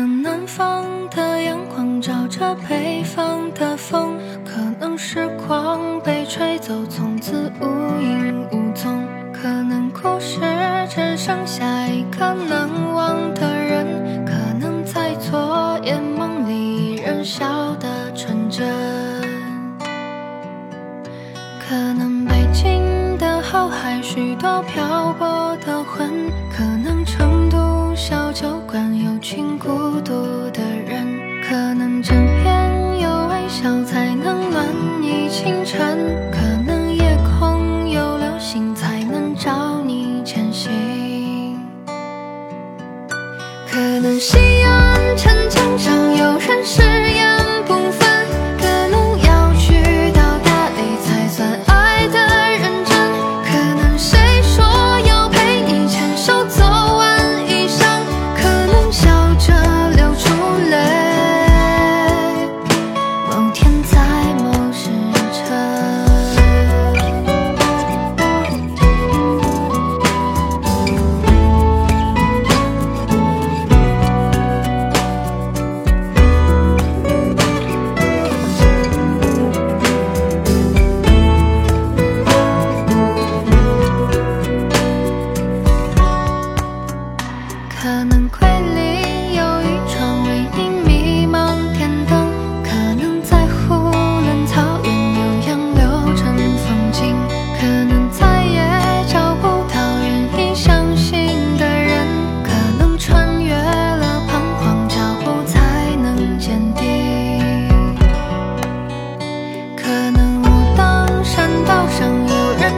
能南方的阳光照着北方的风，可能时光被吹走，从此无影无踪。可能故事只剩下一个难忘的人，可能在昨夜梦里仍笑得纯真。可能北京的后海许多漂泊的魂，可能成都小酒馆有群孤才能暖你清晨，可能夜空有流星才能照你前行，可能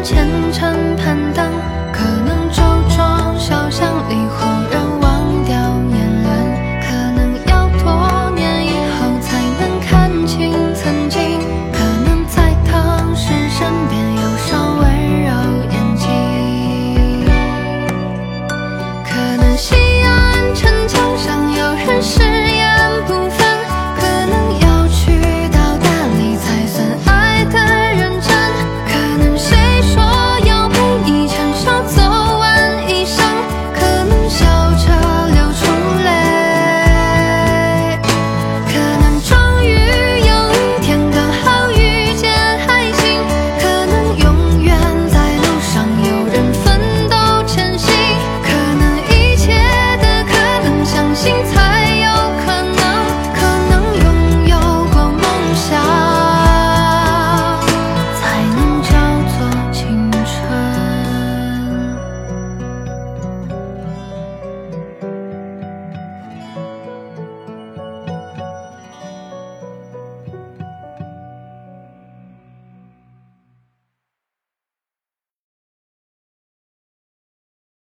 有人虔诚攀登，可能周庄小巷里忽然忘掉年轮，可能要多年以后才能看清曾